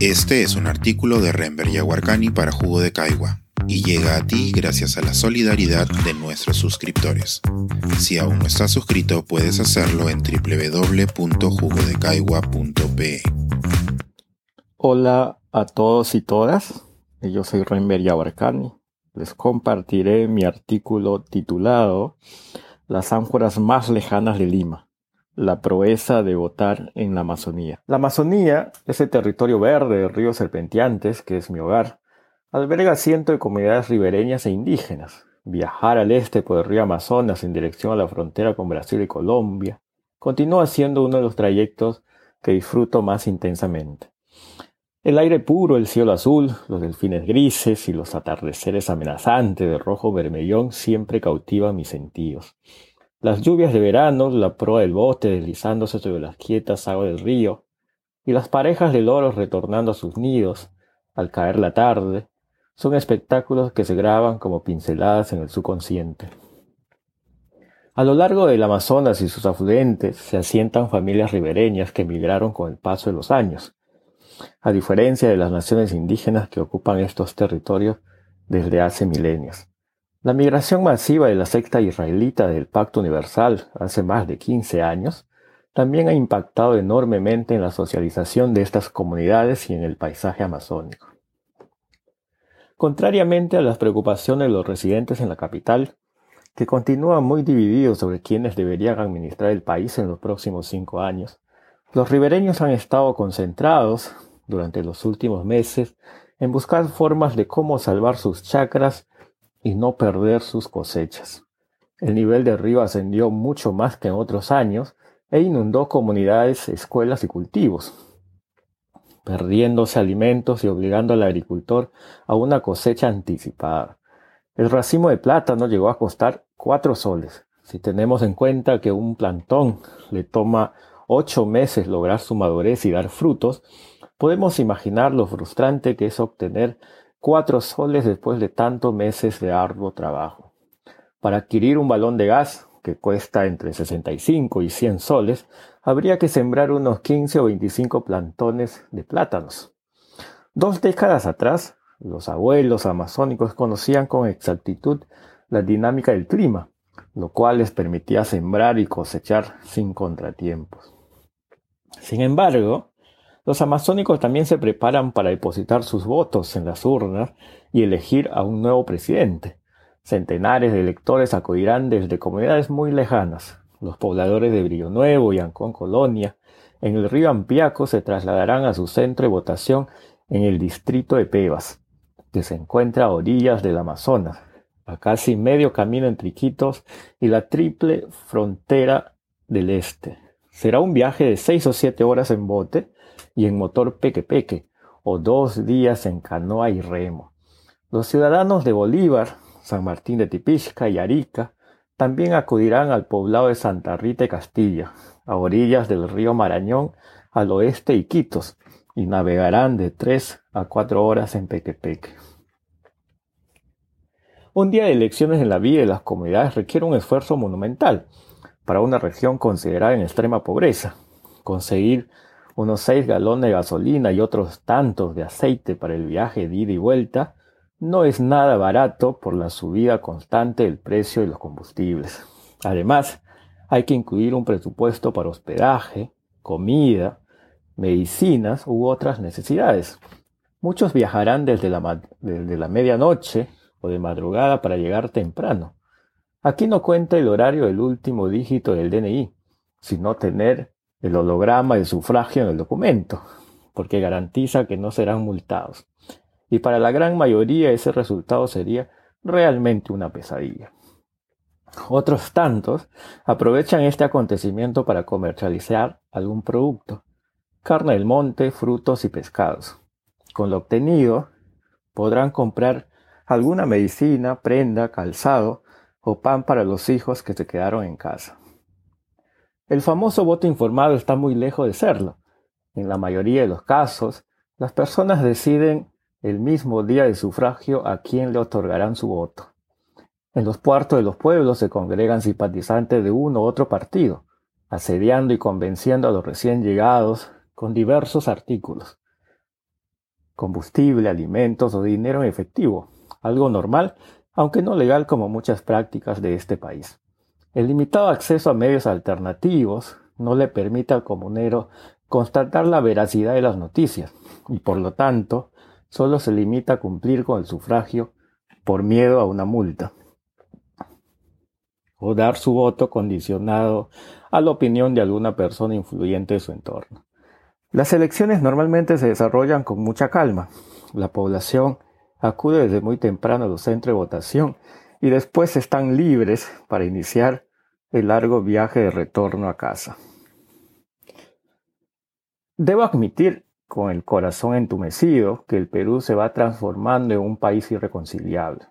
Este es un artículo de Renber Yaguarcani para Jugo de Caigua y llega a ti gracias a la solidaridad de nuestros suscriptores. Si aún no estás suscrito, puedes hacerlo en www.jugodecaigua.pe. Hola a todos y todas, yo soy Renber Yaguarcani. Les compartiré mi artículo titulado Las ánforas más lejanas de Lima la proeza de votar en la Amazonía. La Amazonía, ese territorio verde de ríos serpenteantes que es mi hogar, alberga cientos de comunidades ribereñas e indígenas. Viajar al este por el río Amazonas en dirección a la frontera con Brasil y Colombia continúa siendo uno de los trayectos que disfruto más intensamente. El aire puro, el cielo azul, los delfines grises y los atardeceres amenazantes de rojo vermellón siempre cautivan mis sentidos. Las lluvias de verano, la proa del bote deslizándose sobre las quietas aguas del río, y las parejas de loros retornando a sus nidos al caer la tarde, son espectáculos que se graban como pinceladas en el subconsciente. A lo largo del Amazonas y sus afluentes se asientan familias ribereñas que emigraron con el paso de los años, a diferencia de las naciones indígenas que ocupan estos territorios desde hace milenios. La migración masiva de la secta israelita del Pacto Universal hace más de 15 años también ha impactado enormemente en la socialización de estas comunidades y en el paisaje amazónico. Contrariamente a las preocupaciones de los residentes en la capital, que continúan muy divididos sobre quiénes deberían administrar el país en los próximos cinco años, los ribereños han estado concentrados durante los últimos meses en buscar formas de cómo salvar sus chacras y no perder sus cosechas. El nivel del río ascendió mucho más que en otros años e inundó comunidades, escuelas y cultivos, perdiéndose alimentos y obligando al agricultor a una cosecha anticipada. El racimo de plátano llegó a costar cuatro soles. Si tenemos en cuenta que un plantón le toma ocho meses lograr su madurez y dar frutos, podemos imaginar lo frustrante que es obtener cuatro soles después de tantos meses de arduo trabajo. Para adquirir un balón de gas, que cuesta entre 65 y 100 soles, habría que sembrar unos 15 o 25 plantones de plátanos. Dos décadas atrás, los abuelos amazónicos conocían con exactitud la dinámica del clima, lo cual les permitía sembrar y cosechar sin contratiempos. Sin embargo, los amazónicos también se preparan para depositar sus votos en las urnas y elegir a un nuevo presidente. Centenares de electores acudirán desde comunidades muy lejanas. Los pobladores de Brillo Nuevo y Ancón Colonia, en el río Ampiaco, se trasladarán a su centro de votación en el distrito de Pebas, que se encuentra a orillas del Amazonas, a casi medio camino entre Iquitos y la triple frontera del este. Será un viaje de seis o siete horas en bote y en motor peque-peque, o dos días en canoa y remo. Los ciudadanos de Bolívar, San Martín de Tipisca y Arica también acudirán al poblado de Santa Rita y Castilla, a orillas del río Marañón, al oeste y Quitos, y navegarán de tres a cuatro horas en Pequepeque. Un día de elecciones en la vida de las comunidades requiere un esfuerzo monumental para una región considerada en extrema pobreza. Conseguir unos seis galones de gasolina y otros tantos de aceite para el viaje de ida y vuelta, no es nada barato por la subida constante del precio de los combustibles. Además, hay que incluir un presupuesto para hospedaje, comida, medicinas u otras necesidades. Muchos viajarán desde la, desde la medianoche o de madrugada para llegar temprano. Aquí no cuenta el horario del último dígito del DNI, sino tener el holograma del sufragio en el documento, porque garantiza que no serán multados. Y para la gran mayoría ese resultado sería realmente una pesadilla. Otros tantos aprovechan este acontecimiento para comercializar algún producto, carne del monte, frutos y pescados. Con lo obtenido podrán comprar alguna medicina, prenda, calzado o pan para los hijos que se quedaron en casa. El famoso voto informado está muy lejos de serlo. En la mayoría de los casos, las personas deciden el mismo día de sufragio a quién le otorgarán su voto. En los puertos de los pueblos se congregan simpatizantes de uno u otro partido, asediando y convenciendo a los recién llegados con diversos artículos. combustible, alimentos o dinero en efectivo, algo normal, aunque no legal como muchas prácticas de este país. El limitado acceso a medios alternativos no le permite al comunero constatar la veracidad de las noticias y por lo tanto solo se limita a cumplir con el sufragio por miedo a una multa o dar su voto condicionado a la opinión de alguna persona influyente de su entorno. Las elecciones normalmente se desarrollan con mucha calma. La población acude desde muy temprano a los centros de votación y después están libres para iniciar el largo viaje de retorno a casa. Debo admitir, con el corazón entumecido, que el Perú se va transformando en un país irreconciliable.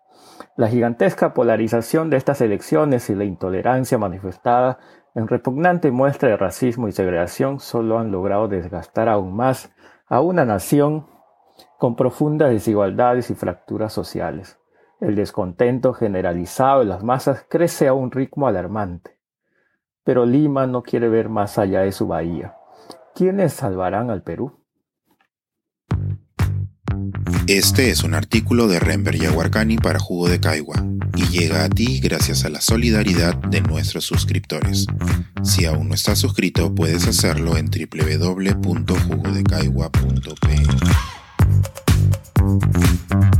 La gigantesca polarización de estas elecciones y la intolerancia manifestada en repugnante muestra de racismo y segregación solo han logrado desgastar aún más a una nación con profundas desigualdades y fracturas sociales. El descontento generalizado de las masas crece a un ritmo alarmante. Pero Lima no quiere ver más allá de su bahía. ¿Quiénes salvarán al Perú? Este es un artículo de Rember Yaguarcani para Jugo de Caigua y llega a ti gracias a la solidaridad de nuestros suscriptores. Si aún no estás suscrito, puedes hacerlo en www.jugodecaigua.pe.